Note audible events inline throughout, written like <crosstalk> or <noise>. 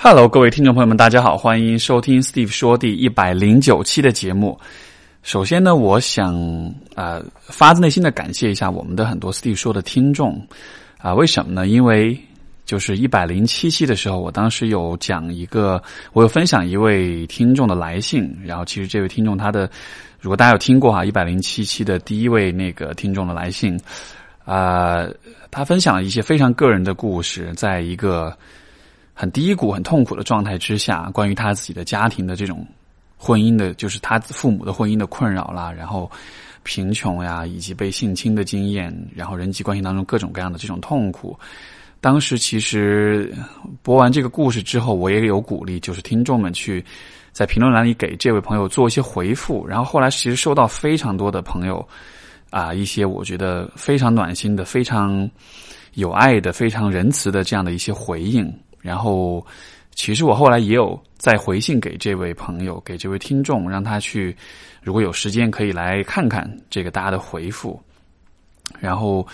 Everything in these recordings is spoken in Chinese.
Hello，各位听众朋友们，大家好，欢迎收听 Steve 说第一百零九期的节目。首先呢，我想啊、发自内心的感谢一下我们的很多 Steve 说的听众啊、为什么呢？因为就是一百零七期的时候，我当时有讲一个，我有分享一位听众的来信，然后其实这位听众他的，如果大家有听过哈，一百零七期的第一位那个听众的来信，啊、他分享了一些非常个人的故事，在一个很低谷、很痛苦的状态之下，关于他自己的家庭的这种婚姻的，就是他父母的婚姻的困扰啦，然后贫穷呀，以及被性侵的经验，然后人际关系当中各种各样的这种痛苦。当时其实播完这个故事之后，我也有鼓励，就是听众们去在评论栏里给这位朋友做一些回复。然后后来其实收到非常多的朋友啊，一些我觉得非常暖心的、非常有爱的、非常仁慈的这样的一些回应。然后，其实我后来也有再回信给这位朋友，给这位听众，让他去，如果有时间可以来看看这个大家的回复。然后，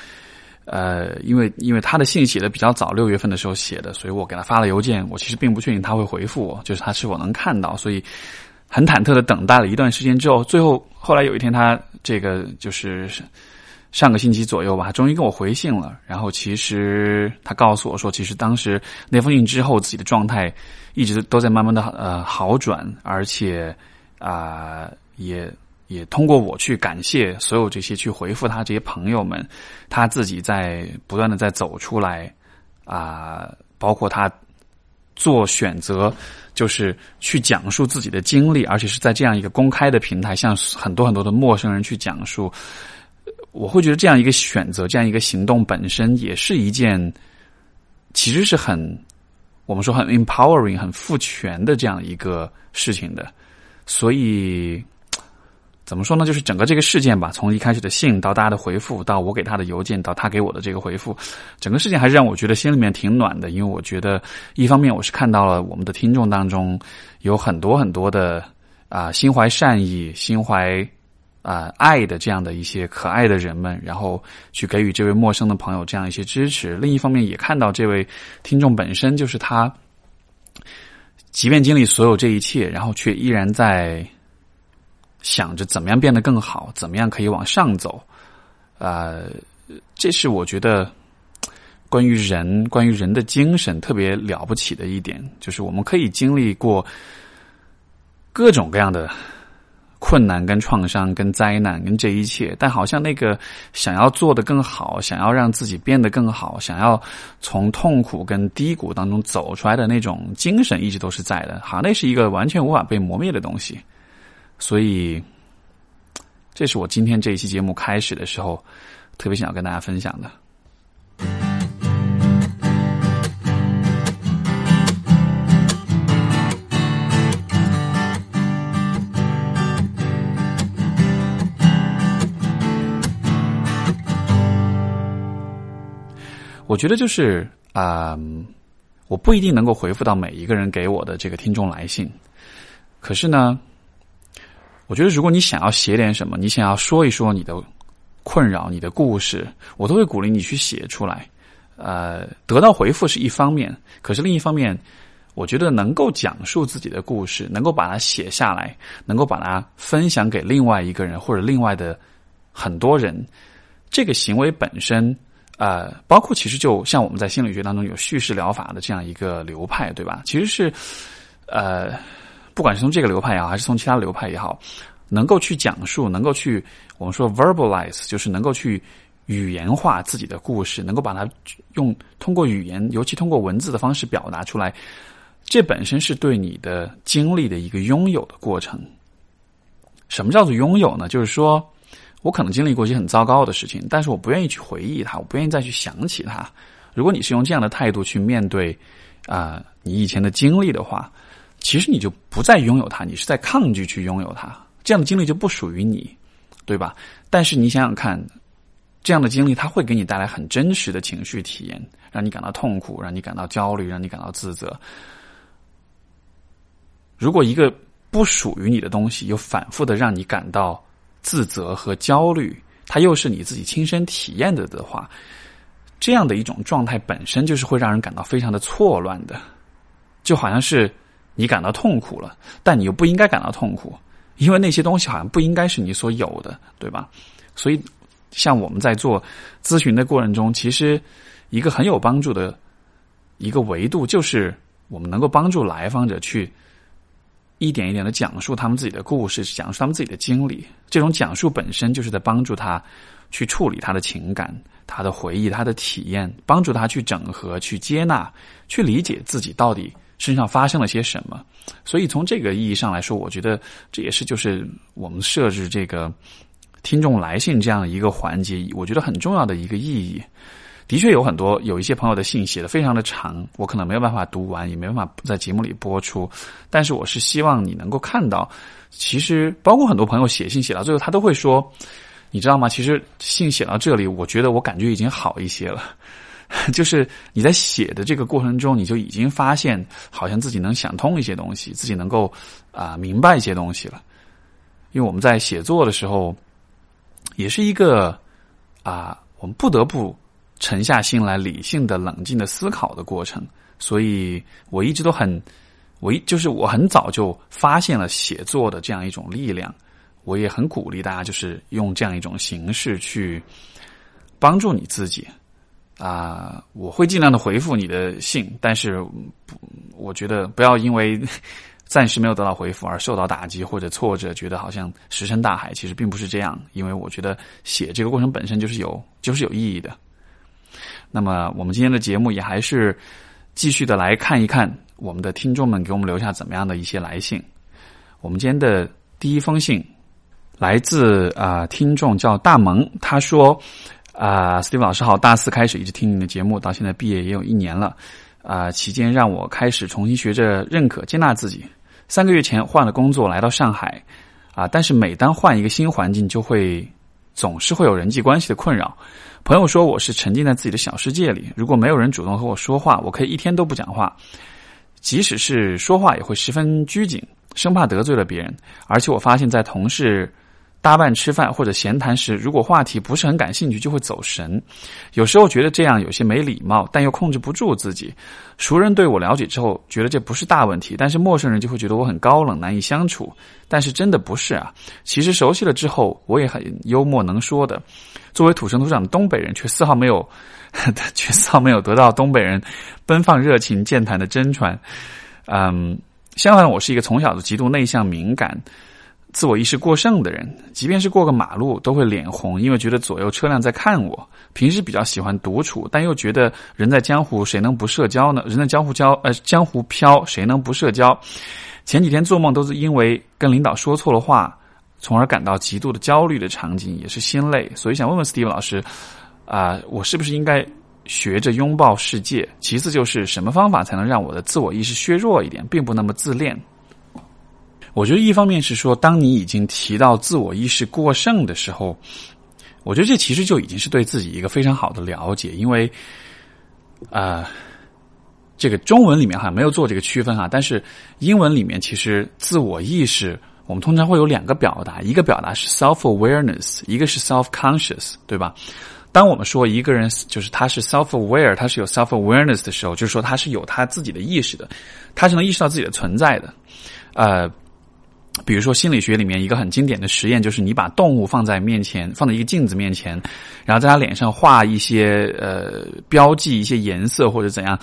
呃，因为因为他的信写的比较早，六月份的时候写的，所以我给他发了邮件。我其实并不确定他会回复我，就是他是否能看到，所以很忐忑的等待了一段时间之后，最后后来有一天他这个就是。上个星期左右吧，终于给我回信了。然后其实他告诉我说，其实当时那封信之后，自己的状态一直都在慢慢的呃好转，而且啊、也也通过我去感谢所有这些去回复他这些朋友们，他自己在不断的在走出来啊、包括他做选择，就是去讲述自己的经历，而且是在这样一个公开的平台，向很多很多的陌生人去讲述。我会觉得这样一个选择，这样一个行动本身也是一件，其实是很我们说很 empowering、很赋权的这样一个事情的。所以怎么说呢？就是整个这个事件吧，从一开始的信到大家的回复，到我给他的邮件，到他给我的这个回复，整个事件还是让我觉得心里面挺暖的。因为我觉得一方面我是看到了我们的听众当中有很多很多的啊、心怀善意、心怀。啊、爱的这样的一些可爱的人们，然后去给予这位陌生的朋友这样一些支持。另一方面，也看到这位听众本身就是他，即便经历所有这一切，然后却依然在想着怎么样变得更好，怎么样可以往上走。呃，这是我觉得关于人、关于人的精神特别了不起的一点，就是我们可以经历过各种各样的。困难、跟创伤、跟灾难、跟这一切，但好像那个想要做得更好，想要让自己变得更好，想要从痛苦跟低谷当中走出来的那种精神，一直都是在的。好，那是一个完全无法被磨灭的东西。所以，这是我今天这一期节目开始的时候，特别想要跟大家分享的。我觉得就是啊、嗯我不一定能够回复到每一个人给我的这个听众来信，可是呢，我觉得如果你想要写点什么，你想要说一说你的困扰、你的故事，我都会鼓励你去写出来。呃，得到回复是一方面，可是另一方面，我觉得能够讲述自己的故事，能够把它写下来，能够把它分享给另外一个人或者另外的很多人，这个行为本身。呃，包括其实就像我们在心理学当中有叙事疗法的这样一个流派，对吧？其实是，呃，不管是从这个流派也好，还是从其他流派也好，能够去讲述，能够去我们说 verbalize，就是能够去语言化自己的故事，能够把它用通过语言，尤其通过文字的方式表达出来，这本身是对你的经历的一个拥有的过程。什么叫做拥有呢？就是说。我可能经历过一些很糟糕的事情，但是我不愿意去回忆它，我不愿意再去想起它。如果你是用这样的态度去面对啊、你以前的经历的话，其实你就不再拥有它，你是在抗拒去拥有它。这样的经历就不属于你，对吧？但是你想想看，这样的经历它会给你带来很真实的情绪体验，让你感到痛苦，让你感到焦虑，让你感到自责。如果一个不属于你的东西，又反复的让你感到自责和焦虑，它又是你自己亲身体验的的话，这样的一种状态本身就是会让人感到非常的错乱的。就好像是你感到痛苦了，但你又不应该感到痛苦，因为那些东西好像不应该是你所有的，对吧？所以，像我们在做咨询的过程中，其实一个很有帮助的一个维度，就是我们能够帮助来访者去一点一点的讲述他们自己的故事，讲述他们自己的经历。这种讲述本身就是在帮助他去处理他的情感。他的回忆，他的体验，帮助他去整合、去接纳、去理解自己到底身上发生了些什么。所以从这个意义上来说，我觉得这也是就是我们设置这个听众来信这样一个环节，我觉得很重要的一个意义。的确有很多有一些朋友的信写的非常的长，我可能没有办法读完，也没办法在节目里播出。但是我是希望你能够看到，其实包括很多朋友写信写到最后，他都会说。你知道吗？其实信写到这里，我觉得我感觉已经好一些了。<laughs> 就是你在写的这个过程中，你就已经发现，好像自己能想通一些东西，自己能够啊明白一些东西了。因为我们在写作的时候，也是一个啊，我们不得不沉下心来，理性的、冷静的思考的过程。所以我一直都很，我一就是我很早就发现了写作的这样一种力量。我也很鼓励大家，就是用这样一种形式去帮助你自己啊！我会尽量的回复你的信，但是，我觉得不要因为 <laughs> 暂时没有得到回复而受到打击或者挫折，觉得好像石沉大海。其实并不是这样，因为我觉得写这个过程本身就是有就是有意义的。那么，我们今天的节目也还是继续的来看一看我们的听众们给我们留下怎么样的一些来信。我们今天的第一封信。来自啊，听众叫大萌，他说：“啊，Steve 老师好，大四开始一直听你的节目，到现在毕业也有一年了，啊，期间让我开始重新学着认可、接纳自己。三个月前换了工作，来到上海，啊，但是每当换一个新环境，就会总是会有人际关系的困扰。朋友说我是沉浸在自己的小世界里，如果没有人主动和我说话，我可以一天都不讲话，即使是说话也会十分拘谨，生怕得罪了别人。而且我发现，在同事。”搭伴吃饭或者闲谈时，如果话题不是很感兴趣，就会走神。有时候觉得这样有些没礼貌，但又控制不住自己。熟人对我了解之后，觉得这不是大问题，但是陌生人就会觉得我很高冷，难以相处。但是真的不是啊！其实熟悉了之后，我也很幽默能说的。作为土生土长的东北人，却丝毫没有，<laughs> 却丝毫没有得到东北人奔放、热情、健谈的真传。嗯，相反，我是一个从小就极度内向、敏感。自我意识过剩的人，即便是过个马路都会脸红，因为觉得左右车辆在看我。平时比较喜欢独处，但又觉得人在江湖，谁能不社交呢？人在江湖交，呃，江湖飘，谁能不社交？前几天做梦都是因为跟领导说错了话，从而感到极度的焦虑的场景，也是心累。所以想问问 Steve 老师，啊，我是不是应该学着拥抱世界？其次就是什么方法才能让我的自我意识削弱一点，并不那么自恋？我觉得一方面是说，当你已经提到自我意识过剩的时候，我觉得这其实就已经是对自己一个非常好的了解，因为，啊，这个中文里面好像没有做这个区分哈，但是英文里面其实自我意识，我们通常会有两个表达，一个表达是 self awareness，一个是 self conscious，对吧？当我们说一个人就是他是 self aware，他是有 self awareness 的时候，就是说他是有他自己的意识的，他是能意识到自己的存在的，呃。比如说，心理学里面一个很经典的实验，就是你把动物放在面前，放在一个镜子面前，然后在它脸上画一些呃标记、一些颜色或者怎样。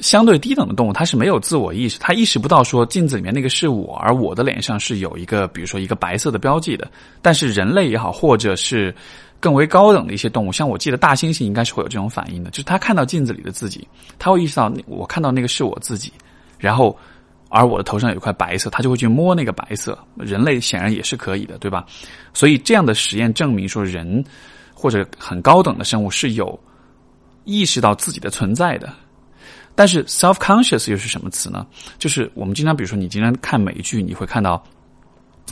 相对低等的动物，它是没有自我意识，它意识不到说镜子里面那个是我，而我的脸上是有一个，比如说一个白色的标记的。但是人类也好，或者是更为高等的一些动物，像我记得大猩猩应该是会有这种反应的，就是它看到镜子里的自己，它会意识到我看到那个是我自己，然后。而我的头上有一块白色，他就会去摸那个白色。人类显然也是可以的，对吧？所以这样的实验证明说，人或者很高等的生物是有意识到自己的存在的。但是 self-conscious 又是什么词呢？就是我们经常，比如说你经常看美剧，你会看到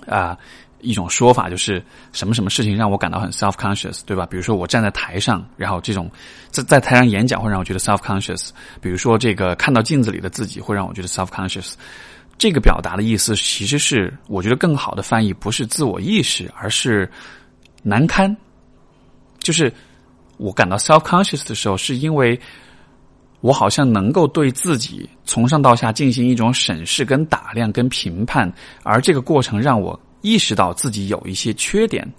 啊。一种说法就是什么什么事情让我感到很 self conscious，对吧？比如说我站在台上，然后这种在在台上演讲会让我觉得 self conscious。比如说这个看到镜子里的自己会让我觉得 self conscious。这个表达的意思其实是，我觉得更好的翻译不是自我意识，而是难堪。就是我感到 self conscious 的时候，是因为我好像能够对自己从上到下进行一种审视、跟打量、跟评判，而这个过程让我意识到自己有一些缺点。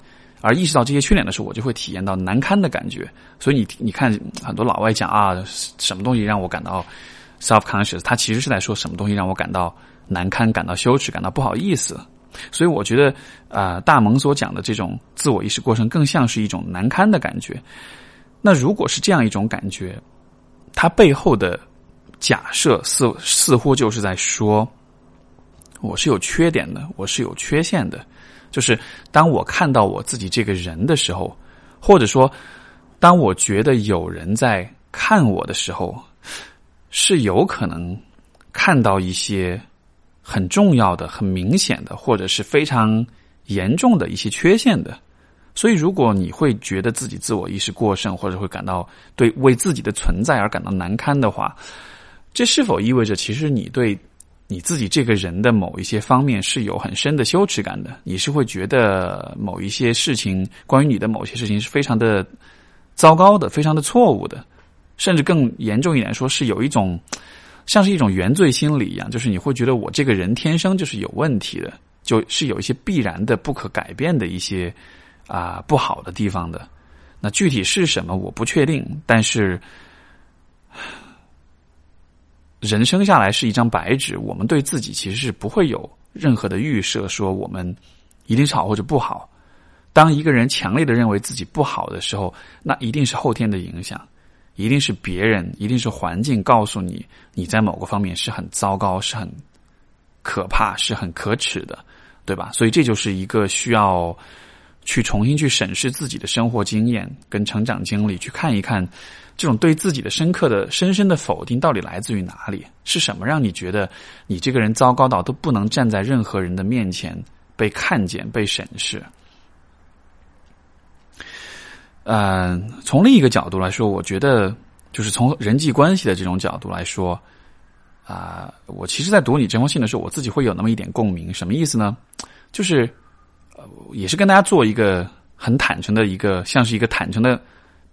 而意识到这些缺点的时候，我就会体验到难堪的感觉。所以你你看，很多老外讲啊，什么东西让我感到 self conscious，他其实是在说什么东西让我感到难堪、感到羞耻、感到不好意思。所以我觉得，啊，大蒙所讲的这种自我意识过程，更像是一种难堪的感觉。那如果是这样一种感觉，它背后的假设似似乎就是在说，我是有缺点的，我是有缺陷的。就是当我看到我自己这个人的时候，或者说，当我觉得有人在看我的时候，是有可能看到一些很重要的、很明显的，或者是非常严重的一些缺陷的。所以，如果你会觉得自己自我意识过剩，或者会感到对为自己的存在而感到难堪的话，这是否意味着其实你对？你自己这个人的某一些方面是有很深的羞耻感的，你是会觉得某一些事情，关于你的某些事情是非常的糟糕的，非常的错误的，甚至更严重一点说，是有一种像是一种原罪心理一样，就是你会觉得我这个人天生就是有问题的，就是有一些必然的、不可改变的一些啊不好的地方的。那具体是什么，我不确定，但是。人生下来是一张白纸，我们对自己其实是不会有任何的预设，说我们一定是好或者不好。当一个人强烈的认为自己不好的时候，那一定是后天的影响，一定是别人，一定是环境告诉你你在某个方面是很糟糕、是很可怕、是很可耻的，对吧？所以这就是一个需要去重新去审视自己的生活经验跟成长经历，去看一看。这种对自己的深刻的、深深的否定，到底来自于哪里？是什么让你觉得你这个人糟糕到都不能站在任何人的面前被看见、被审视？嗯，从另一个角度来说，我觉得就是从人际关系的这种角度来说，啊，我其实，在读你这封信的时候，我自己会有那么一点共鸣。什么意思呢？就是呃，也是跟大家做一个很坦诚的一个，像是一个坦诚的。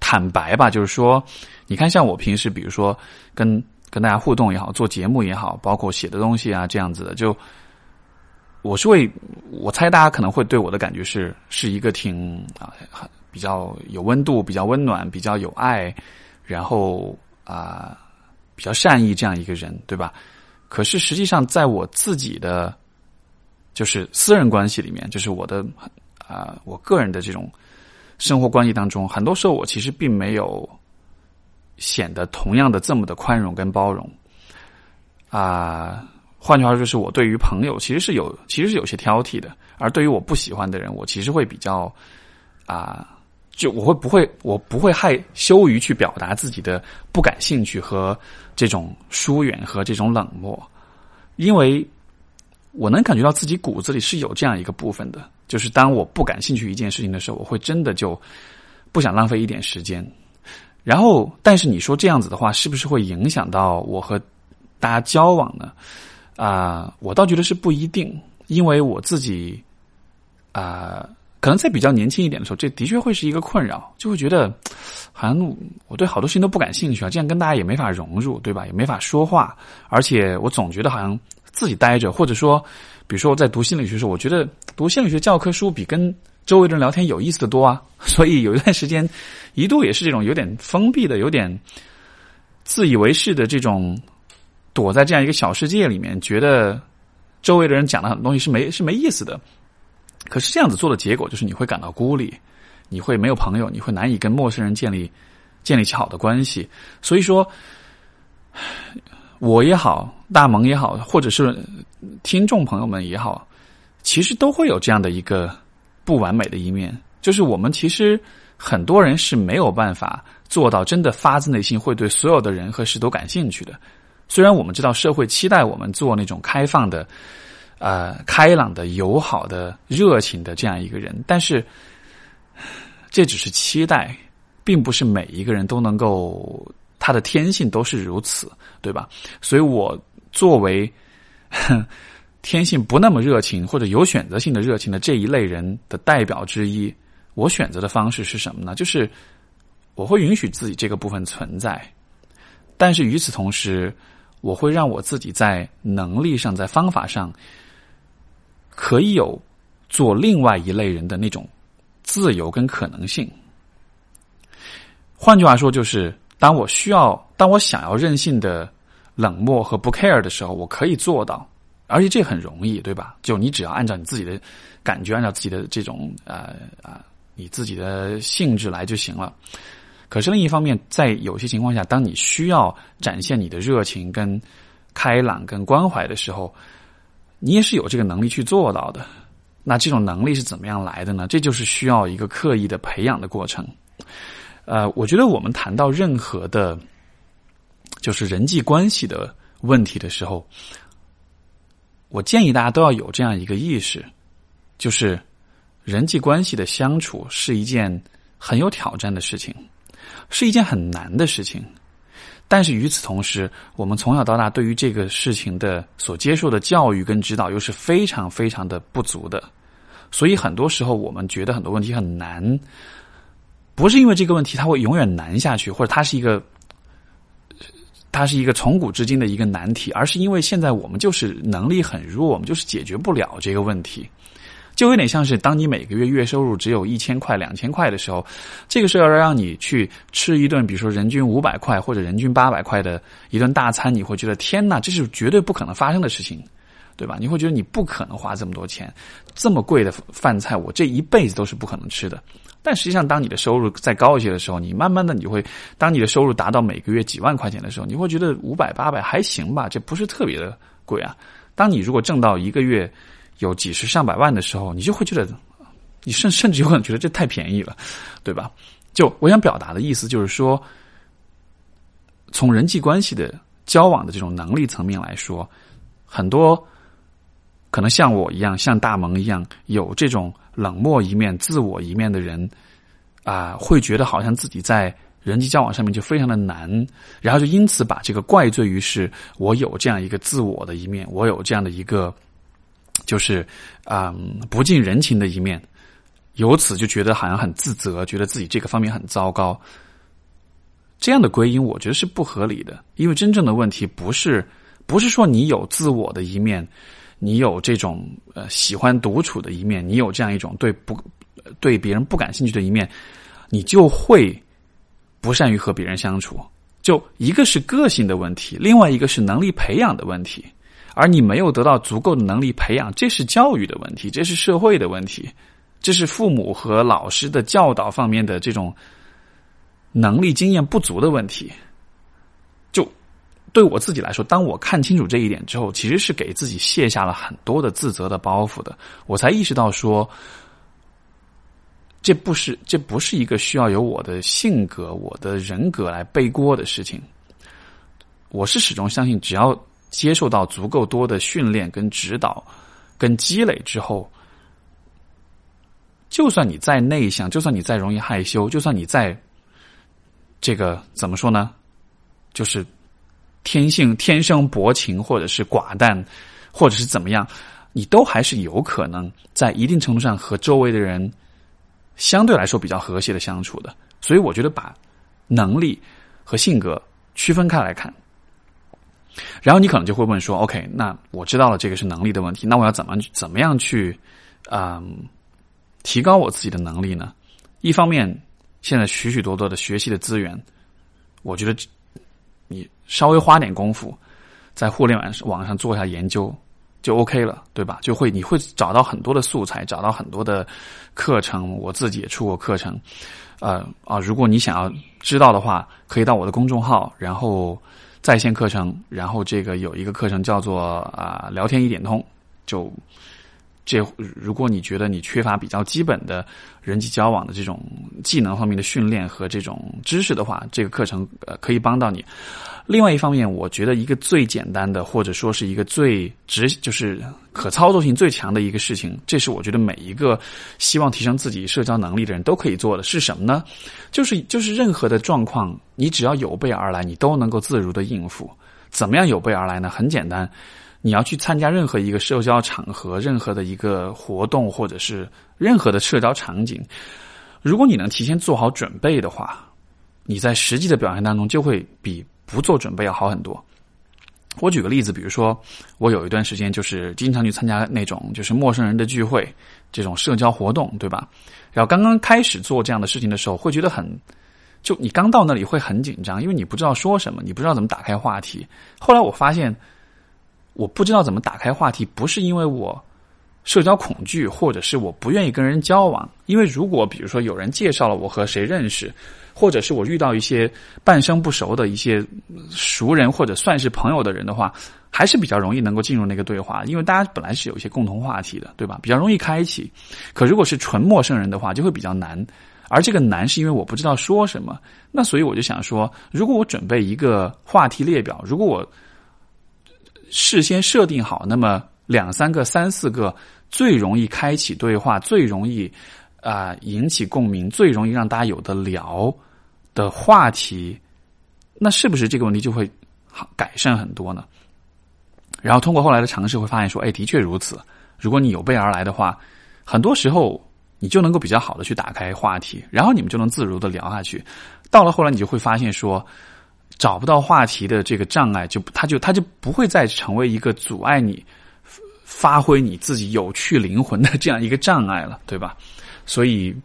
坦白吧，就是说，你看，像我平时，比如说跟跟大家互动也好，做节目也好，包括写的东西啊，这样子的，就我是会，我猜大家可能会对我的感觉是，是一个挺啊，比较有温度、比较温暖、比较有爱，然后啊，比较善意这样一个人，对吧？可是实际上，在我自己的就是私人关系里面，就是我的啊，我个人的这种。生活关系当中，很多时候我其实并没有显得同样的这么的宽容跟包容啊。换句话说，就是我对于朋友其实是有，其实是有些挑剔的。而对于我不喜欢的人，我其实会比较啊，就我会不会，我不会害羞于去表达自己的不感兴趣和这种疏远和这种冷漠，因为我能感觉到自己骨子里是有这样一个部分的。就是当我不感兴趣一件事情的时候，我会真的就不想浪费一点时间。然后，但是你说这样子的话，是不是会影响到我和大家交往呢？啊，我倒觉得是不一定，因为我自己啊，可能在比较年轻一点的时候，这的确会是一个困扰，就会觉得好像我对好多事情都不感兴趣啊，这样跟大家也没法融入，对吧？也没法说话，而且我总觉得好像自己待着，或者说。比如说，我在读心理学时候，我觉得读心理学教科书比跟周围的人聊天有意思的多啊。<laughs> 所以有一段时间，一度也是这种有点封闭的、有点自以为是的这种，躲在这样一个小世界里面，觉得周围的人讲的很多东西是没是没意思的。可是这样子做的结果，就是你会感到孤立，你会没有朋友，你会难以跟陌生人建立建立起好的关系。所以说。我也好，大萌也好，或者是听众朋友们也好，其实都会有这样的一个不完美的一面，就是我们其实很多人是没有办法做到真的发自内心会对所有的人和事都感兴趣的。虽然我们知道社会期待我们做那种开放的、呃开朗的、友好的、热情的这样一个人，但是这只是期待，并不是每一个人都能够。他的天性都是如此，对吧？所以我作为 <laughs> 天性不那么热情或者有选择性的热情的这一类人的代表之一，我选择的方式是什么呢？就是我会允许自己这个部分存在，但是与此同时，我会让我自己在能力上、在方法上，可以有做另外一类人的那种自由跟可能性。换句话说，就是当我需要、当我想要任性的冷漠和不 care 的时候，我可以做到，而且这很容易，对吧？就你只要按照你自己的感觉，按照自己的这种呃啊，你自己的性质来就行了。可是另一方面，在有些情况下，当你需要展现你的热情、跟开朗、跟关怀的时候，你也是有这个能力去做到的。那这种能力是怎么样来的呢？这就是需要一个刻意的培养的过程。呃，我觉得我们谈到任何的，就是人际关系的问题的时候，我建议大家都要有这样一个意识，就是人际关系的相处是一件很有挑战的事情，是一件很难的事情。但是与此同时，我们从小到大对于这个事情的所接受的教育跟指导又是非常非常的不足的，所以很多时候我们觉得很多问题很难。不是因为这个问题它会永远难下去，或者它是一个，它是一个从古至今的一个难题，而是因为现在我们就是能力很弱，我们就是解决不了这个问题。就有点像是当你每个月月收入只有一千块、两千块的时候，这个时候要让你去吃一顿，比如说人均五百块或者人均八百块的一顿大餐，你会觉得天哪，这是绝对不可能发生的事情，对吧？你会觉得你不可能花这么多钱，这么贵的饭菜，我这一辈子都是不可能吃的。但实际上，当你的收入再高一些的时候，你慢慢的你就会，当你的收入达到每个月几万块钱的时候，你会觉得五百八百还行吧，这不是特别的贵啊。当你如果挣到一个月有几十上百万的时候，你就会觉得，你甚甚至有可能觉得这太便宜了，对吧？就我想表达的意思就是说，从人际关系的交往的这种能力层面来说，很多可能像我一样，像大萌一样有这种。冷漠一面、自我一面的人，啊，会觉得好像自己在人际交往上面就非常的难，然后就因此把这个怪罪于是我有这样一个自我的一面，我有这样的一个就是啊不近人情的一面，由此就觉得好像很自责，觉得自己这个方面很糟糕。这样的归因，我觉得是不合理的，因为真正的问题不是不是说你有自我的一面。你有这种呃喜欢独处的一面，你有这样一种对不对别人不感兴趣的一面，你就会不善于和别人相处。就一个是个性的问题，另外一个是能力培养的问题。而你没有得到足够的能力培养，这是教育的问题，这是社会的问题，这是父母和老师的教导方面的这种能力经验不足的问题。对我自己来说，当我看清楚这一点之后，其实是给自己卸下了很多的自责的包袱的。我才意识到说，这不是这不是一个需要由我的性格、我的人格来背锅的事情。我是始终相信，只要接受到足够多的训练、跟指导、跟积累之后，就算你再内向，就算你再容易害羞，就算你再这个怎么说呢，就是。天性天生薄情，或者是寡淡，或者是怎么样，你都还是有可能在一定程度上和周围的人相对来说比较和谐的相处的。所以，我觉得把能力和性格区分开来看。然后你可能就会问说：“OK，那我知道了这个是能力的问题，那我要怎么怎么样去嗯提高我自己的能力呢？”一方面，现在许许多多的学习的资源，我觉得。你稍微花点功夫，在互联网网上做一下研究，就 OK 了，对吧？就会你会找到很多的素材，找到很多的课程。我自己也出过课程，呃啊，如果你想要知道的话，可以到我的公众号，然后在线课程，然后这个有一个课程叫做啊聊天一点通，就。这，如果你觉得你缺乏比较基本的人际交往的这种技能方面的训练和这种知识的话，这个课程呃可以帮到你。另外一方面，我觉得一个最简单的或者说是一个最直就是可操作性最强的一个事情，这是我觉得每一个希望提升自己社交能力的人都可以做的，是什么呢？就是就是任何的状况，你只要有备而来，你都能够自如的应付。怎么样有备而来呢？很简单。你要去参加任何一个社交场合、任何的一个活动，或者是任何的社交场景，如果你能提前做好准备的话，你在实际的表现当中就会比不做准备要好很多。我举个例子，比如说我有一段时间就是经常去参加那种就是陌生人的聚会，这种社交活动，对吧？然后刚刚开始做这样的事情的时候，会觉得很，就你刚到那里会很紧张，因为你不知道说什么，你不知道怎么打开话题。后来我发现，我不知道怎么打开话题，不是因为我社交恐惧，或者是我不愿意跟人交往。因为如果比如说有人介绍了我和谁认识。或者是我遇到一些半生不熟的一些熟人或者算是朋友的人的话，还是比较容易能够进入那个对话，因为大家本来是有一些共同话题的，对吧？比较容易开启。可如果是纯陌生人的话，就会比较难。而这个难是因为我不知道说什么。那所以我就想说，如果我准备一个话题列表，如果我事先设定好，那么两三个、三四个最容易开启对话、最容易啊引起共鸣、最容易让大家有的聊。的话题，那是不是这个问题就会好改善很多呢？然后通过后来的尝试，会发现说，哎，的确如此。如果你有备而来的话，很多时候你就能够比较好的去打开话题，然后你们就能自如的聊下去。到了后来，你就会发现说，找不到话题的这个障碍，就它就它就不会再成为一个阻碍你发挥你自己有趣灵魂的这样一个障碍了，对吧？所以。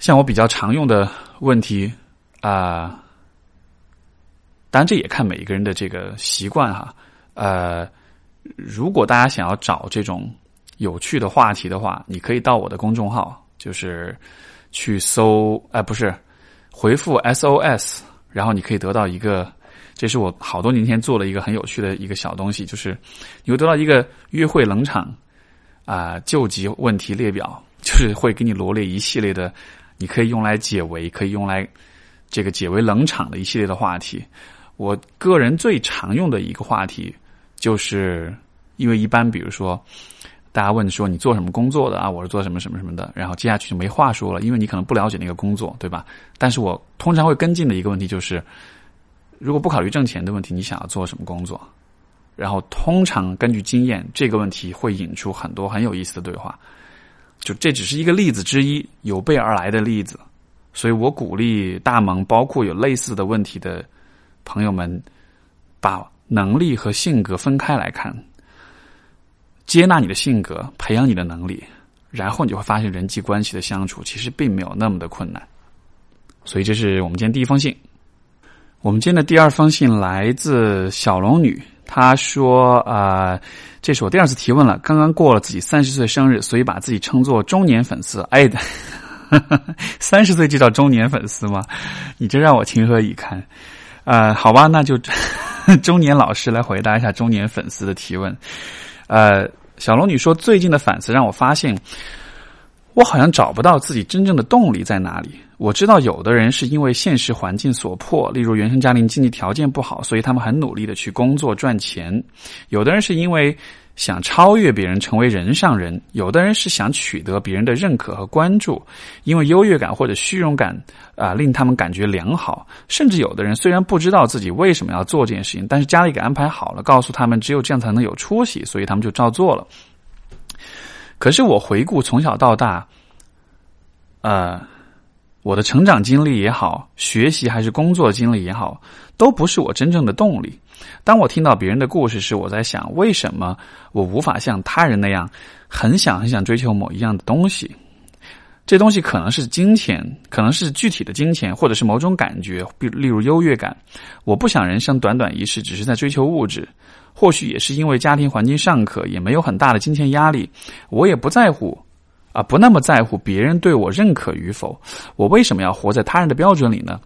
像我比较常用的问题啊，当然这也看每一个人的这个习惯哈。呃，如果大家想要找这种有趣的话题的话，你可以到我的公众号，就是去搜，哎，不是回复 SOS，然后你可以得到一个，这是我好多年前做了一个很有趣的一个小东西，就是你会得到一个约会冷场啊救急问题列表，<laughs> 就是会给你罗列一系列的。你可以用来解围，可以用来这个解围冷场的一系列的话题。我个人最常用的一个话题，就是因为一般比如说大家问说你做什么工作的啊，我是做什么什么什么的，然后接下去就没话说了，因为你可能不了解那个工作，对吧？但是我通常会跟进的一个问题就是，如果不考虑挣钱的问题，你想要做什么工作？然后通常根据经验，这个问题会引出很多很有意思的对话。就这只是一个例子之一，有备而来的例子，所以我鼓励大萌，包括有类似的问题的朋友们，把能力和性格分开来看，接纳你的性格，培养你的能力，然后你就会发现人际关系的相处其实并没有那么的困难。所以这是我们今天第一封信。我们今天的第二封信来自小龙女。她说：“啊，这是我第二次提问了。刚刚过了自己三十岁生日，所以把自己称作中年粉丝。哎，<laughs> 三十岁就叫中年粉丝吗？你这让我情何以堪？呃，好吧，那就 <laughs> 中年老师来回答一下中年粉丝的提问。呃，小龙女说，最近的反思让我发现，我好像找不到自己真正的动力在哪里。”我知道有的人是因为现实环境所迫，例如原生家庭经济条件不好，所以他们很努力的去工作赚钱；有的人是因为想超越别人，成为人上人；有的人是想取得别人的认可和关注，因为优越感或者虚荣感啊令他们感觉良好。甚至有的人虽然不知道自己为什么要做这件事情，但是家里给安排好了，告诉他们只有这样才能有出息，所以他们就照做了。可是我回顾从小到大，呃。我的成长经历也好，学习还是工作经历也好，都不是我真正的动力。当我听到别人的故事时，我在想，为什么我无法像他人那样，很想很想追求某一样的东西？这东西可能是金钱，可能是具体的金钱，或者是某种感觉，比例如优越感。我不想人生短短一世，只是在追求物质。或许也是因为家庭环境尚可，也没有很大的金钱压力，我也不在乎。啊，不那么在乎别人对我认可与否，我为什么要活在他人的标准里呢？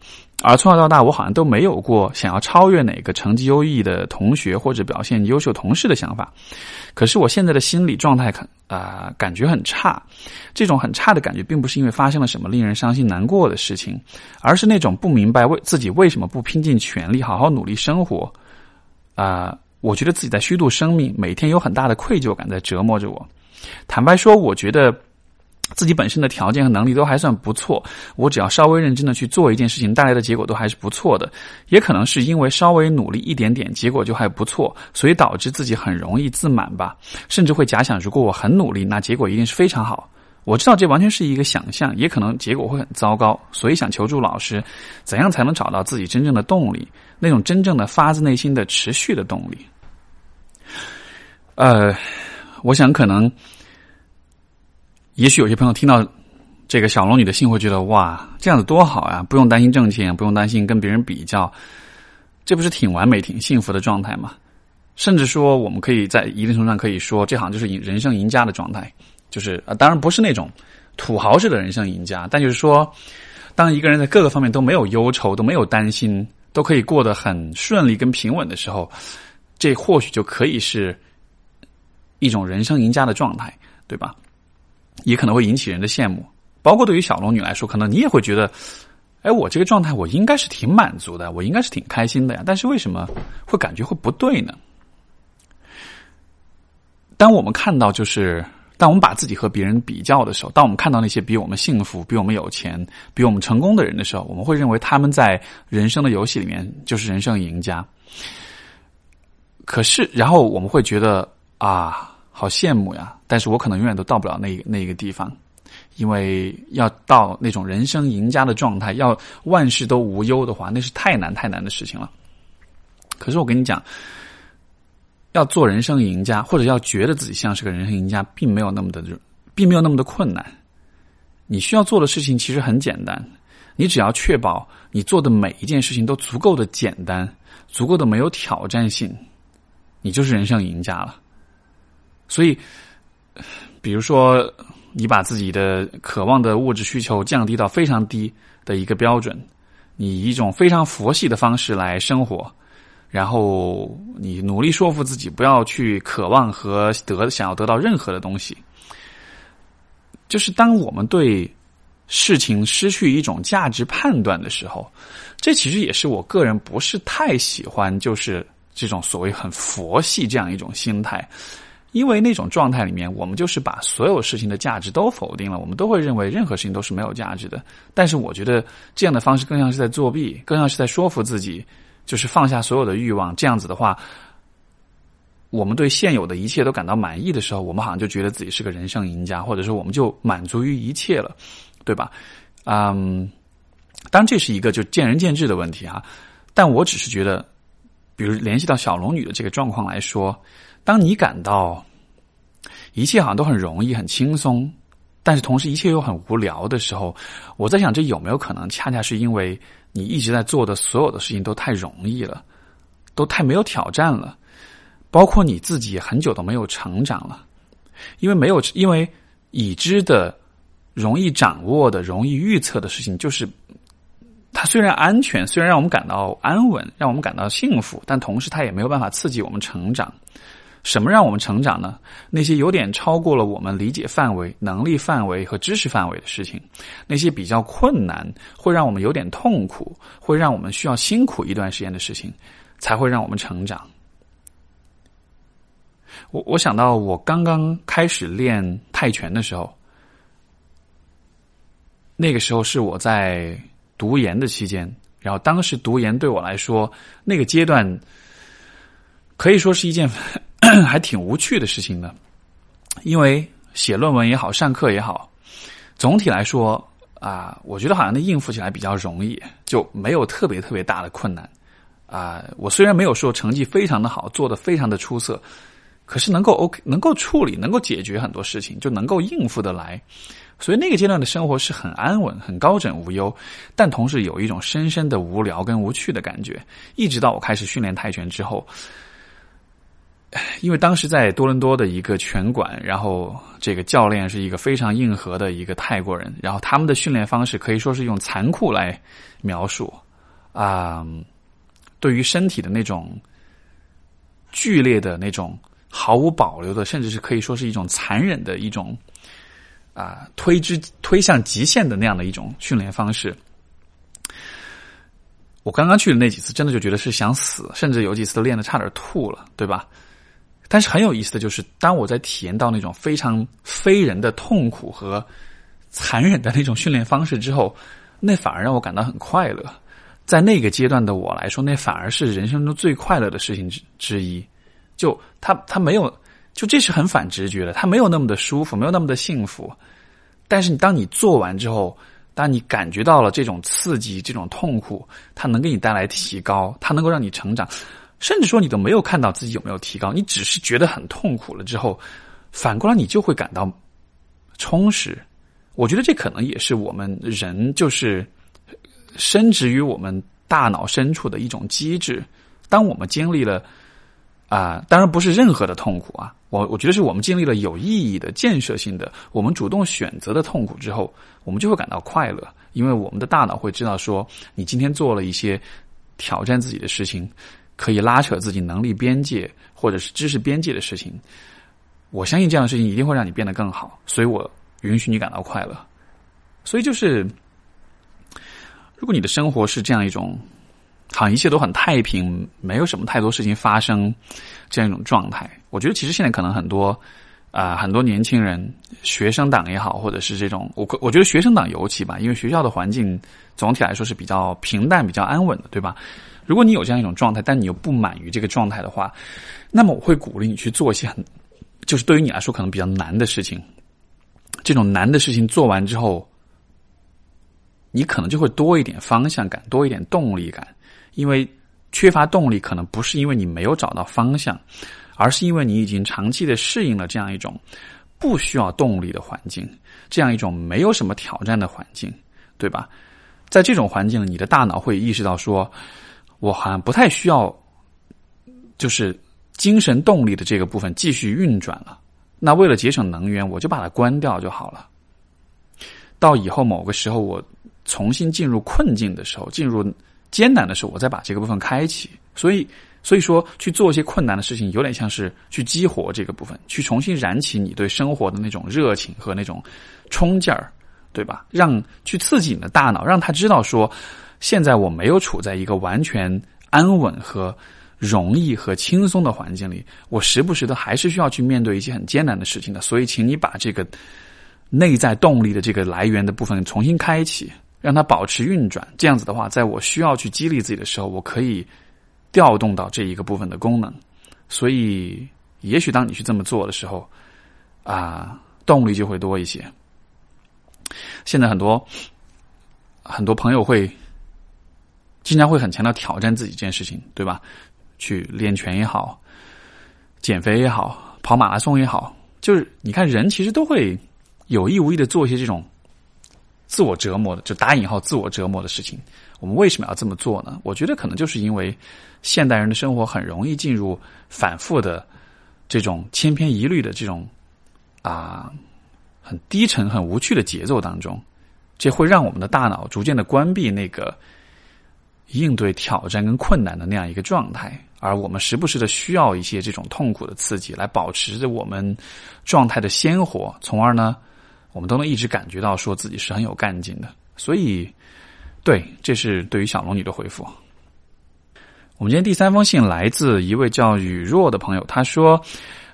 而从小到大，我好像都没有过想要超越哪个成绩优异的同学或者表现优秀同事的想法。可是我现在的心理状态很啊，感觉很差。这种很差的感觉，并不是因为发生了什么令人伤心难过的事情，而是那种不明白为自己为什么不拼尽全力好好努力生活。啊，我觉得自己在虚度生命，每天有很大的愧疚感在折磨着我。坦白说，我觉得。自己本身的条件和能力都还算不错，我只要稍微认真的去做一件事情，带来的结果都还是不错的。也可能是因为稍微努力一点点，结果就还不错，所以导致自己很容易自满吧，甚至会假想，如果我很努力，那结果一定是非常好。我知道这完全是一个想象，也可能结果会很糟糕，所以想求助老师，怎样才能找到自己真正的动力，那种真正的发自内心的持续的动力？呃，我想可能，也许有些朋友听到这个小龙女的信，会觉得哇，这样子多好呀，不用担心挣钱，不用担心跟别人比较，这不是挺完美、挺幸福的状态吗？甚至说，我们可以在一定程度上可以说，这好像就是人生赢家的状态。就是呃，当然不是那种土豪式的人生赢家，但就是说，当一个人在各个方面都没有忧愁、都没有担心，都可以过得很顺利跟平稳的时候，这或许就可以是一种人生赢家的状态，对吧？也可能会引起人的羡慕，包括对于小龙女来说，可能你也会觉得，哎，我这个状态我应该是挺满足的，我应该是挺开心的呀，但是为什么会感觉会不对呢？当我们看到就是。当我们把自己和别人比较的时候，当我们看到那些比我们幸福、比我们有钱、比我们成功的人的时候，我们会认为他们在人生的游戏里面就是人生赢家。可是，然后我们会觉得啊，好羡慕呀！但是我可能永远都到不了那那个地方，因为要到那种人生赢家的状态，要万事都无忧的话，那是太难太难的事情了。可是我跟你讲。要做人生赢家，或者要觉得自己像是个人生赢家，并没有那么的，并没有那么的困难。你需要做的事情其实很简单，你只要确保你做的每一件事情都足够的简单，足够的没有挑战性，你就是人生赢家了。所以，比如说，你把自己的渴望的物质需求降低到非常低的一个标准，你以一种非常佛系的方式来生活。然后你努力说服自己不要去渴望和得想要得到任何的东西，就是当我们对事情失去一种价值判断的时候，这其实也是我个人不是太喜欢，就是这种所谓很佛系这样一种心态，因为那种状态里面，我们就是把所有事情的价值都否定了，我们都会认为任何事情都是没有价值的。但是我觉得这样的方式更像是在作弊，更像是在说服自己。就是放下所有的欲望，这样子的话，我们对现有的一切都感到满意的时候，我们好像就觉得自己是个人生赢家，或者说我们就满足于一切了，对吧？嗯，当然这是一个就见仁见智的问题哈，但我只是觉得，比如联系到小龙女的这个状况来说，当你感到一切好像都很容易、很轻松，但是同时一切又很无聊的时候，我在想，这有没有可能恰恰是因为？你一直在做的所有的事情都太容易了，都太没有挑战了，包括你自己很久都没有成长了，因为没有，因为已知的、容易掌握的、容易预测的事情，就是它虽然安全，虽然让我们感到安稳，让我们感到幸福，但同时它也没有办法刺激我们成长。什么让我们成长呢？那些有点超过了我们理解范围、能力范围和知识范围的事情，那些比较困难、会让我们有点痛苦、会让我们需要辛苦一段时间的事情，才会让我们成长。我我想到我刚刚开始练泰拳的时候，那个时候是我在读研的期间，然后当时读研对我来说，那个阶段可以说是一件。<clears throat> 还挺无趣的事情呢，因为写论文也好，上课也好，总体来说啊，我觉得好像那应付起来比较容易，就没有特别特别大的困难啊。我虽然没有说成绩非常的好，做的非常的出色，可是能够 OK，能够处理，能够解决很多事情，就能够应付得来。所以那个阶段的生活是很安稳、很高枕无忧，但同时有一种深深的无聊跟无趣的感觉。一直到我开始训练泰拳之后。<sighs> 因为当时在多伦多的一个拳馆，然后这个教练是一个非常硬核的一个泰国人，然后他们的训练方式可以说是用残酷来描述啊，对于身体的那种剧烈的那种毫无保留的，甚至是可以说是一种残忍的一种啊推之推向极限的那样的一种训练方式。我刚刚去的那几次，真的就觉得是想死，甚至有几次都练的差点吐了，对吧？但是很有意思的就是，当我在体验到那种非常非人的痛苦和残忍的那种训练方式之后，那反而让我感到很快乐。在那个阶段的我来说，那反而是人生中最快乐的事情之之一。就他他没有，就这是很反直觉的，他没有那么的舒服，没有那么的幸福，但是当你做完之后，当你感觉到了这种刺激、这种痛苦，它能给你带来提高，它能够让你成长，甚至说你都没有看到自己有没有提高，你只是觉得很痛苦了之后，反过来你就会感到充实。我觉得这可能也是我们人就是深植于我们大脑深处的一种机制。当我们经历了啊，当然不是任何的痛苦啊。我我觉得是我们经历了有意义的、建设性的、我们主动选择的痛苦之后，我们就会感到快乐，因为我们的大脑会知道说，你今天做了一些挑战自己的事情，可以拉扯自己能力边界或者是知识边界的事情。我相信这样的事情一定会让你变得更好，所以我允许你感到快乐。所以就是，如果你的生活是这样一种。好像一切都很太平，没有什么太多事情发生，这样一种状态。我觉得其实现在可能很多啊，很多年轻人、学生党也好，或者是这种我我觉得学生党尤其吧，因为学校的环境总体来说是比较平淡、比较安稳的，对吧？如果你有这样一种状态，但你又不满于这个状态的话，那么我会鼓励你去做一些很，就是对于你来说可能比较难的事情。这种难的事情做完之后，你可能就会多一点方向感，多一点动力感。因为缺乏动力，可能不是因为你没有找到方向，而是因为你已经长期的适应了这样一种不需要动力的环境，这样一种没有什么挑战的环境，对吧？在这种环境，你的大脑会意识到说，我好像不太需要，就是精神动力的这个部分继续运转了。那为了节省能源，我就把它关掉就好了。到以后某个时候，我重新进入困境的时候，进入。艰难的时候，我再把这个部分开启。所以，所以说去做一些困难的事情，有点像是去激活这个部分，去重新燃起你对生活的那种热情和那种冲劲儿，对吧？让去刺激你的大脑，让他知道说，现在我没有处在一个完全安稳和容易和轻松的环境里，我时不时的还是需要去面对一些很艰难的事情的。所以，请你把这个内在动力的这个来源的部分重新开启。让它保持运转，这样子的话，在我需要去激励自己的时候，我可以调动到这一个部分的功能。所以，也许当你去这么做的时候，啊，动力就会多一些。现在很多很多朋友会经常会很强调挑战自己这件事情，对吧？去练拳也好，减肥也好，跑马拉松也好，就是你看，人其实都会有意无意的做一些这种。自我折磨的，就打引号自我折磨的事情，我们为什么要这么做呢？我觉得可能就是因为现代人的生活很容易进入反复的这种千篇一律的这种啊很低沉、很无趣的节奏当中，这会让我们的大脑逐渐的关闭那个应对挑战跟困难的那样一个状态，而我们时不时的需要一些这种痛苦的刺激来保持着我们状态的鲜活，从而呢。我们都能一直感觉到说自己是很有干劲的，所以，对，这是对于小龙女的回复。我们今天第三封信来自一位叫雨若的朋友，他说：“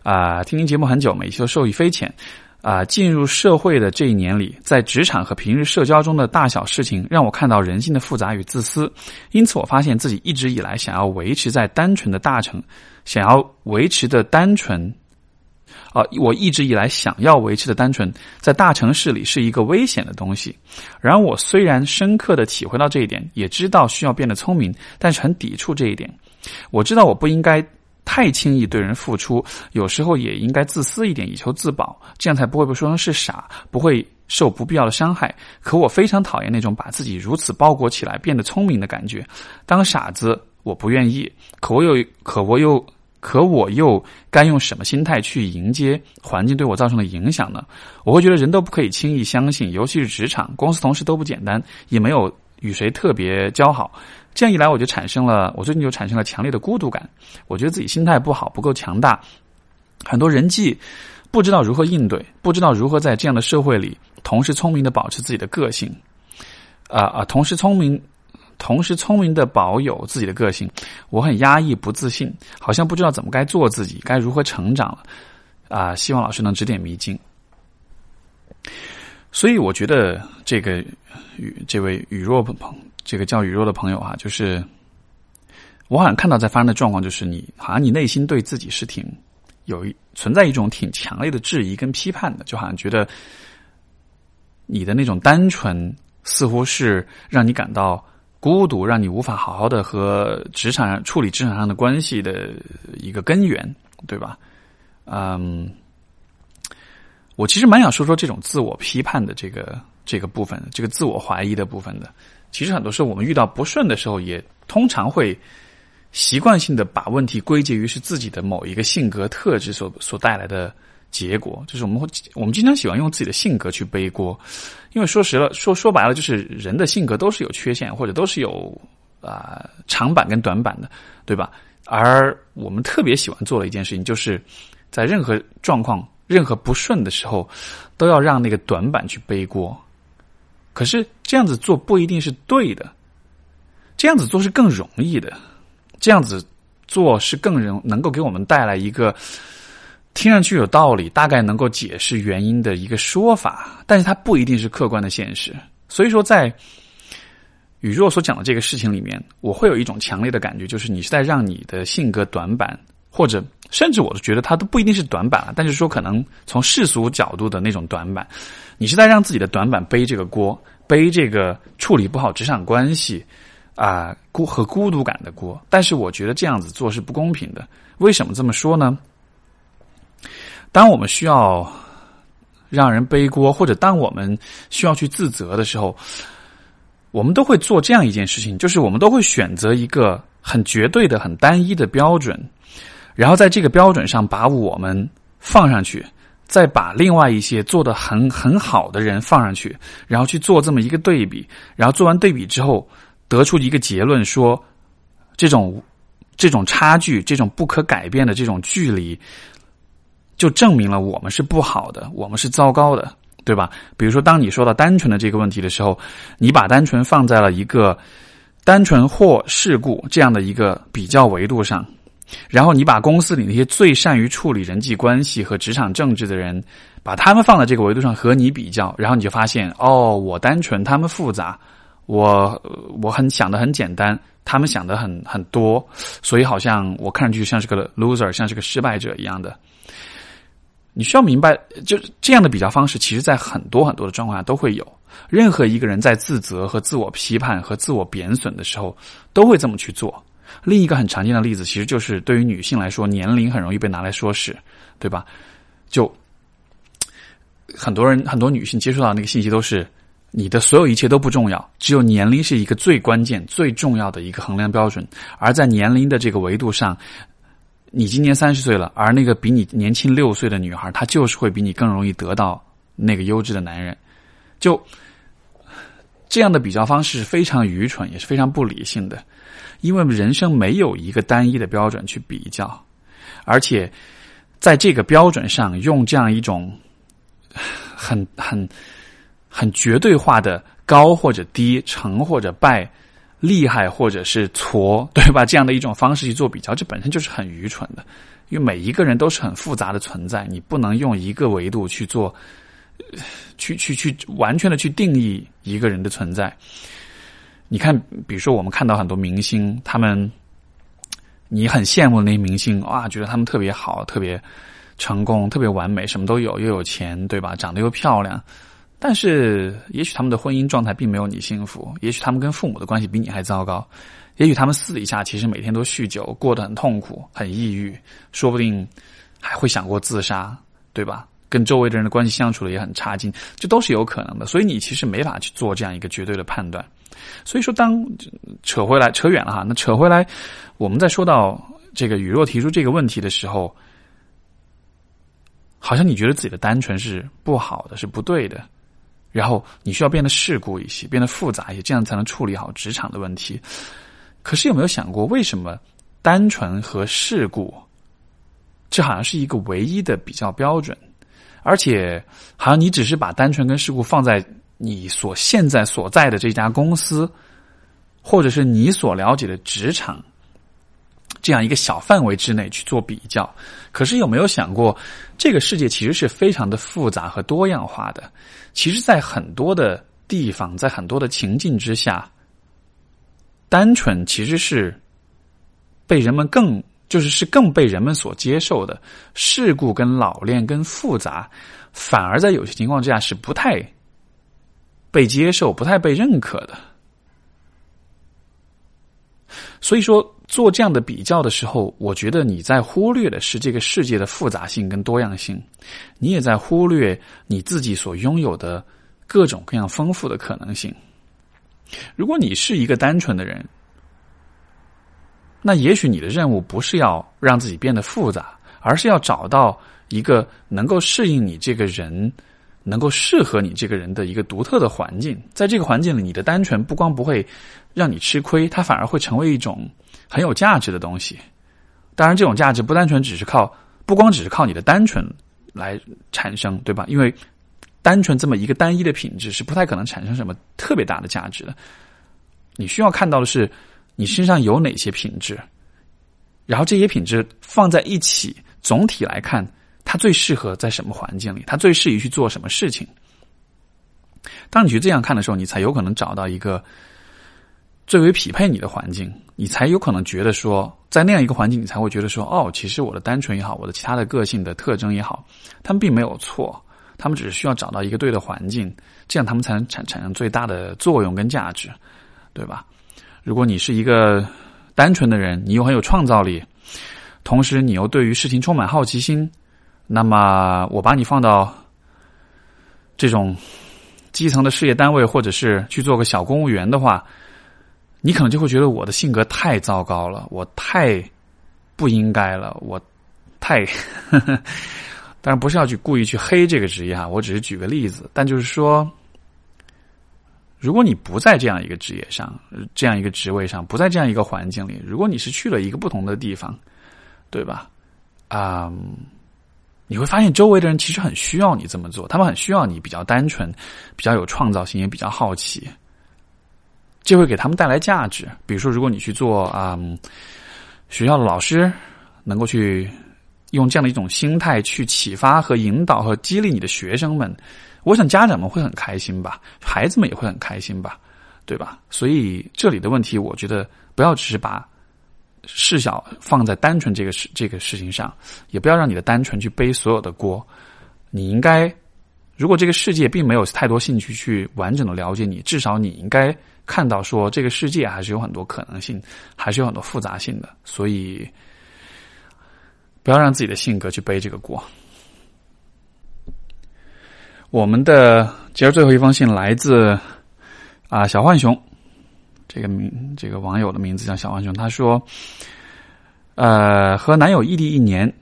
啊，听您节目很久，每期都受益匪浅。啊，进入社会的这一年里，在职场和平日社交中的大小事情，让我看到人性的复杂与自私。因此，我发现自己一直以来想要维持在单纯的大城，想要维持的单纯。”啊，我一直以来想要维持的单纯，在大城市里是一个危险的东西。然而，我虽然深刻的体会到这一点，也知道需要变得聪明，但是很抵触这一点。我知道我不应该太轻易对人付出，有时候也应该自私一点，以求自保，这样才不会被说成是傻，不会受不必要的伤害。可我非常讨厌那种把自己如此包裹起来，变得聪明的感觉。当傻子，我不愿意。可我又，可我又。可我又该用什么心态去迎接环境对我造成的影响呢？我会觉得人都不可以轻易相信，尤其是职场，公司同事都不简单，也没有与谁特别交好。这样一来，我就产生了，我最近就产生了强烈的孤独感。我觉得自己心态不好，不够强大，很多人际不知道如何应对，不知道如何在这样的社会里同时聪明的保持自己的个性，啊啊，同时聪明。同时聪明的保有自己的个性，我很压抑不自信，好像不知道怎么该做自己，该如何成长了，啊！希望老师能指点迷津。所以我觉得这个雨这位雨若朋这个叫雨若的朋友哈，就是我好像看到在发生的状况，就是你好像你内心对自己是挺有一存在一种挺强烈的质疑跟批判的，就好像觉得你的那种单纯，似乎是让你感到孤独，让你无法好好的和职场上处理职场上的关系的一个根源，对吧？嗯，我其实蛮想说说这种自我批判的这个这个部分，这个自我怀疑的部分的。其实很多时候，我们遇到不顺的时候，也通常会习惯性的把问题归结于是自己的某一个性格特质所所带来的结果。就是我们会，我们经常喜欢用自己的性格去背锅，因为说实了，说说白了，就是人的性格都是有缺陷，或者都是有啊长板跟短板的，对吧？而我们特别喜欢做的一件事情，就是在任何状况、任何不顺的时候，都要让那个短板去背锅。可是这样子做不一定是对的，这样子做是更容易的，这样子做是更能能够给我们带来一个听上去有道理、大概能够解释原因的一个说法，但是它不一定是客观的现实。所以说，在宇若所讲的这个事情里面，我会有一种强烈的感觉，就是你是在让你的性格短板，或者甚至我都觉得它都不一定是短板了，但是说可能从世俗角度的那种短板。你是在让自己的短板背这个锅，背这个处理不好职场关系啊孤和孤独感的锅。但是我觉得这样子做是不公平的。为什么这么说呢？当我们需要让人背锅，或者当我们需要去自责的时候，我们都会做这样一件事情，就是我们都会选择一个很绝对的、很单一的标准，然后在这个标准上把我们放上去。再把另外一些做的很很好的人放上去，然后去做这么一个对比，然后做完对比之后，得出一个结论说，这种这种差距，这种不可改变的这种距离，就证明了我们是不好的，我们是糟糕的，对吧？比如说，当你说到单纯的这个问题的时候，你把单纯放在了一个单纯或事故这样的一个比较维度上。然后你把公司里那些最善于处理人际关系和职场政治的人，把他们放在这个维度上和你比较，然后你就发现，哦，我单纯，他们复杂，我我很想的很简单，他们想的很很多，所以好像我看上去像是个 loser，像是个失败者一样的。你需要明白，就这样的比较方式，其实在很多很多的状况下都会有。任何一个人在自责和自我批判和自我贬损的时候，都会这么去做。另一个很常见的例子，其实就是对于女性来说，年龄很容易被拿来说事，对吧？就很多人很多女性接触到那个信息都是，你的所有一切都不重要，只有年龄是一个最关键、最重要的一个衡量标准。而在年龄的这个维度上，你今年三十岁了，而那个比你年轻六岁的女孩，她就是会比你更容易得到那个优质的男人。就这样的比较方式是非常愚蠢，也是非常不理性的。因为人生没有一个单一的标准去比较，而且在这个标准上用这样一种很很很绝对化的高或者低、成或者败、厉害或者是挫，<laughs> 对吧？这样的一种方式去做比较，这本身就是很愚蠢的。因为每一个人都是很复杂的存在，你不能用一个维度去做，去去去完全的去定义一个人的存在。你看，比如说，我们看到很多明星，他们你很羡慕那些明星啊，觉得他们特别好，特别成功，特别完美，什么都有，又有钱，对吧？长得又漂亮。但是，也许他们的婚姻状态并没有你幸福，也许他们跟父母的关系比你还糟糕，也许他们私底下其实每天都酗酒，过得很痛苦，很抑郁，说不定还会想过自杀，对吧？跟周围的人的关系相处的也很差劲，这都是有可能的。所以，你其实没法去做这样一个绝对的判断。所以说，当扯回来扯远了哈，那扯回来，我们在说到这个雨若提出这个问题的时候，好像你觉得自己的单纯是不好的，是不对的，然后你需要变得世故一些，变得复杂一些，这样才能处理好职场的问题。可是有没有想过，为什么单纯和世故，这好像是一个唯一的比较标准，而且好像你只是把单纯跟世故放在。你所现在所在的这家公司，或者是你所了解的职场，这样一个小范围之内去做比较，可是有没有想过，这个世界其实是非常的复杂和多样化的？其实，在很多的地方，在很多的情境之下，单纯其实是被人们更就是是更被人们所接受的。事故跟老练跟复杂，反而在有些情况之下是不太。被接受、不太被认可的。所以说，做这样的比较的时候，我觉得你在忽略的是这个世界的复杂性跟多样性，你也在忽略你自己所拥有的各种各样丰富的可能性。如果你是一个单纯的人，那也许你的任务不是要让自己变得复杂，而是要找到一个能够适应你这个人、能够适合你这个人的一个独特的环境。在这个环境里，你的单纯不光不会让你吃亏，它反而会成为一种很有价值的东西。当然，这种价值不单纯只是靠，不光只是靠你的单纯来产生，对吧？因为单纯这么一个单一的品质是不太可能产生什么特别大的价值的。你需要看到的是你身上有哪些品质，然后这些品质放在一起，总体来看，它最适合在什么环境里，它最适宜去做什么事情。当你去这样看的时候，你才有可能找到一个最为匹配你的环境，你才有可能觉得说，在那样一个环境，你才会觉得说，哦，其实我的单纯也好，我的其他的个性的特征也好，他们并没有错。他们只是需要找到一个对的环境，这样他们才能产产生最大的作用跟价值，对吧？如果你是一个单纯的人，你又很有创造力，同时你又对于事情充满好奇心，那么我把你放到这种基层的事业单位，或者是去做个小公务员的话，你可能就会觉得我的性格太糟糕了，我太不应该了，我太。<laughs> 当然不是要去故意去黑这个职业哈，我只是举个例子。但就是说，如果你不在这样一个职业上、这样一个职位上，不在这样一个环境里，如果你是去了一个不同的地方，对吧？啊，你会发现周围的人其实很需要你这么做，他们很需要你比较单纯、比较有创造性，也比较好奇，这会给他们带来价值。比如说，如果你去做啊，学校的老师，能够去。用这样的一种心态去启发和引导和激励你的学生们，我想家长们会很开心吧，孩子们也会很开心吧，对吧？所以这里的问题，我觉得不要只是把事小放在单纯这个事这个事情上，也不要让你的单纯去背所有的锅。你应该，如果这个世界并没有太多兴趣去完整的了解你，至少你应该看到说这个世界还是有很多可能性，还是有很多复杂性的。所以。不要让自己的性格去背这个锅。我们的今儿最后一封信来自啊小浣熊，这个名这个网友的名字叫小浣熊。他说：“呃，和男友异地一年，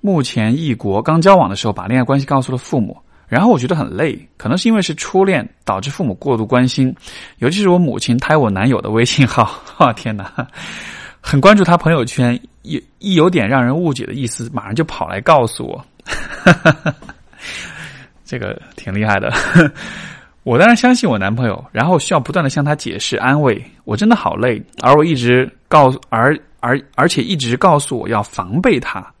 目前异国，刚交往的时候把恋爱关系告诉了父母，然后我觉得很累，可能是因为是初恋，导致父母过度关心，尤其是我母亲胎我男友的微信号，<laughs> 哦天哪！”很关注他朋友圈，一一有点让人误解的意思，马上就跑来告诉我，<laughs> 这个挺厉害的。我当然相信我男朋友，然后需要不断的向他解释安慰。我真的好累，而我一直告诉，而而而且一直告诉我要防备他。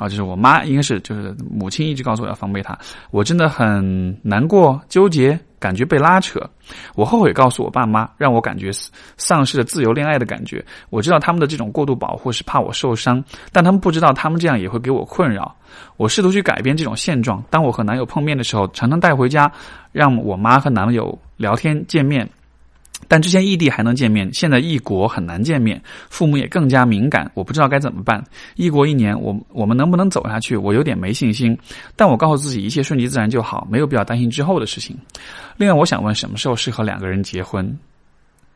啊，就是我妈，应该是就是母亲一直告诉我要防备他。我真的很难过、纠结。感觉被拉扯，我后悔告诉我爸妈，让我感觉丧失了自由恋爱的感觉。我知道他们的这种过度保护是怕我受伤，但他们不知道他们这样也会给我困扰。我试图去改变这种现状。当我和男友碰面的时候，常常带回家，让我妈和男友聊天见面。但之前异地还能见面，现在异国很难见面，父母也更加敏感，我不知道该怎么办。异国一年，我我们能不能走下去？我有点没信心，但我告诉自己一切顺其自然就好，没有必要担心之后的事情。另外，我想问，什么时候适合两个人结婚？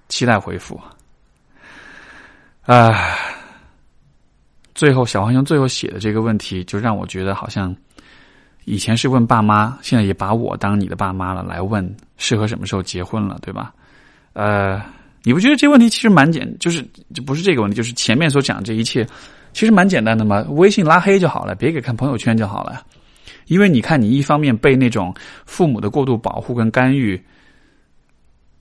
期待回复。啊，最后小黄熊最后写的这个问题，就让我觉得好像以前是问爸妈，现在也把我当你的爸妈了，来问适合什么时候结婚了，对吧？呃，你不觉得这问题其实蛮简，就是就不是这个问题，就是前面所讲这一切，其实蛮简单的嘛。微信拉黑就好了，别给看朋友圈就好了。因为你看，你一方面被那种父母的过度保护跟干预，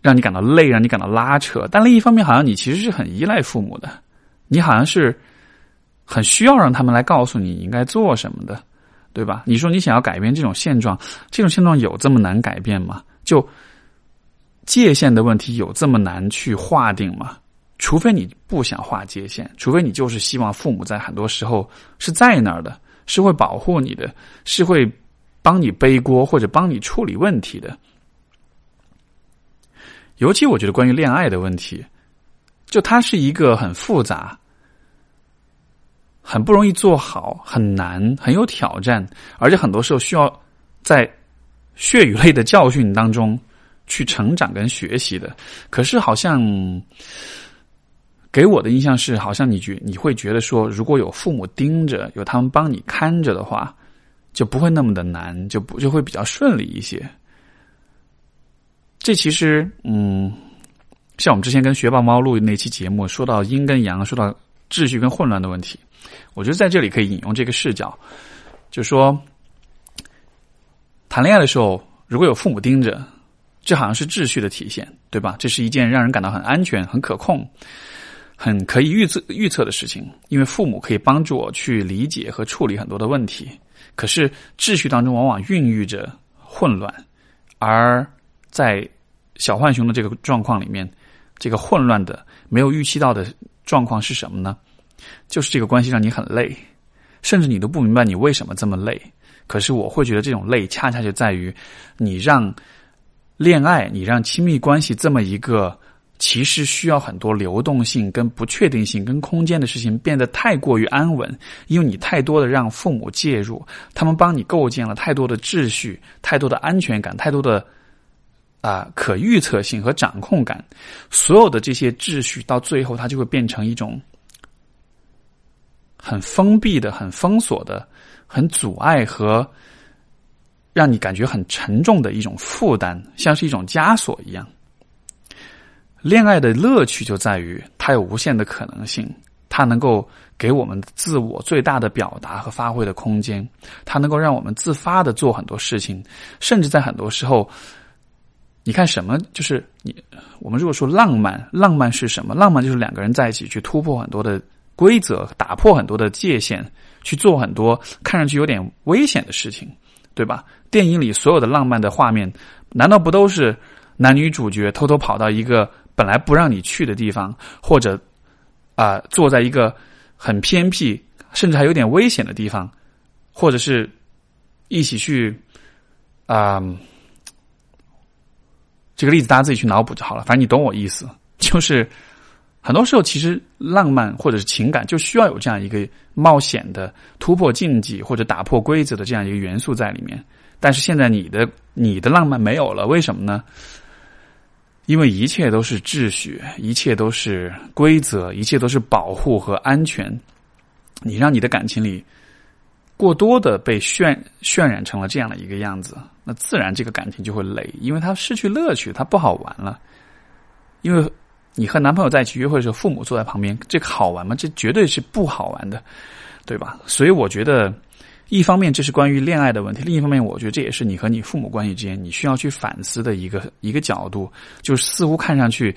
让你感到累，让你感到拉扯；但另一方面，好像你其实是很依赖父母的，你好像是很需要让他们来告诉你应该做什么的，对吧？你说你想要改变这种现状，这种现状有这么难改变吗？就。界限的问题有这么难去划定吗？除非你不想划界限，除非你就是希望父母在很多时候是在那儿的，是会保护你的，是会帮你背锅或者帮你处理问题的。尤其我觉得关于恋爱的问题，就它是一个很复杂、很不容易做好、很难、很有挑战，而且很多时候需要在血与泪的教训当中去成长跟学习的。可是好像给我的印象是，好像你觉你会觉得说，如果有父母盯着，有他们帮你看着的话，就不会那么的难，就不就会比较顺利一些。这其实，嗯，像我们之前跟学霸猫录那期节目，说到阴跟阳，说到秩序跟混乱的问题，我觉得在这里可以引用这个视角，就说谈恋爱的时候，如果有父母盯着，这好像是秩序的体现，对吧？这是一件让人感到很安全、很可控、很可以预测预测的事情，因为父母可以帮助我去理解和处理很多的问题。可是秩序当中往往孕育着混乱，而在小浣熊的这个状况里面，这个混乱的、没有预期到的状况是什么呢？就是这个关系让你很累，甚至你都不明白你为什么这么累。可是我会觉得这种累，恰恰就在于你让恋爱、你让亲密关系这么一个其实需要很多流动性、跟不确定性、跟空间的事情变得太过于安稳，因为你太多的让父母介入，他们帮你构建了太多的秩序、太多的安全感、太多的。啊，可预测性和掌控感，所有的这些秩序到最后，它就会变成一种很封闭的、很封锁的、很阻碍和让你感觉很沉重的一种负担，像是一种枷锁一样。恋爱的乐趣就在于它有无限的可能性，它能够给我们自我最大的表达和发挥的空间，它能够让我们自发的做很多事情，甚至在很多时候。你看什么？就是你，我们如果说浪漫，浪漫是什么？浪漫就是两个人在一起去突破很多的规则，打破很多的界限，去做很多看上去有点危险的事情，对吧？电影里所有的浪漫的画面，难道不都是男女主角偷偷跑到一个本来不让你去的地方，或者啊，坐在一个很偏僻，甚至还有点危险的地方，或者是一起去啊？这个例子大家自己去脑补就好了，反正你懂我意思。就是很多时候，其实浪漫或者是情感就需要有这样一个冒险的突破禁忌或者打破规则的这样一个元素在里面。但是现在你的你的浪漫没有了，为什么呢？因为一切都是秩序，一切都是规则，一切都是保护和安全。你让你的感情里。过多的被渲渲染成了这样的一个样子，那自然这个感情就会累，因为它失去乐趣，它不好玩了。因为你和男朋友在一起约会的时候，父母坐在旁边，这个好玩吗？这绝对是不好玩的，对吧？所以我觉得，一方面这是关于恋爱的问题，另一方面，我觉得这也是你和你父母关系之间你需要去反思的一个一个角度，就是似乎看上去，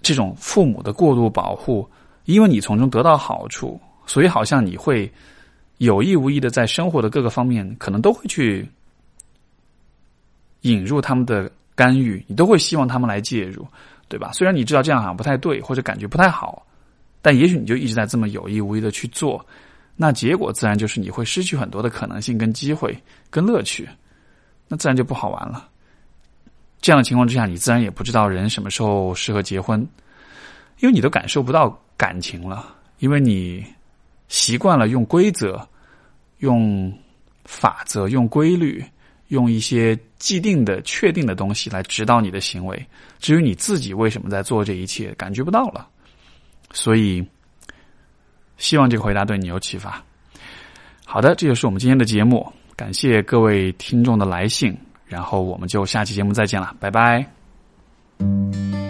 这种父母的过度保护，因为你从中得到好处。所以，好像你会有意无意的在生活的各个方面，可能都会去引入他们的干预，你都会希望他们来介入，对吧？虽然你知道这样好像不太对，或者感觉不太好，但也许你就一直在这么有意无意的去做，那结果自然就是你会失去很多的可能性、跟机会、跟乐趣，那自然就不好玩了。这样的情况之下，你自然也不知道人什么时候适合结婚，因为你都感受不到感情了，因为你。习惯了用规则、用法则、用规律、用一些既定的、确定的东西来指导你的行为。至于你自己为什么在做这一切，感觉不到了。所以，希望这个回答对你有启发。好的，这就是我们今天的节目。感谢各位听众的来信，然后我们就下期节目再见了，拜拜。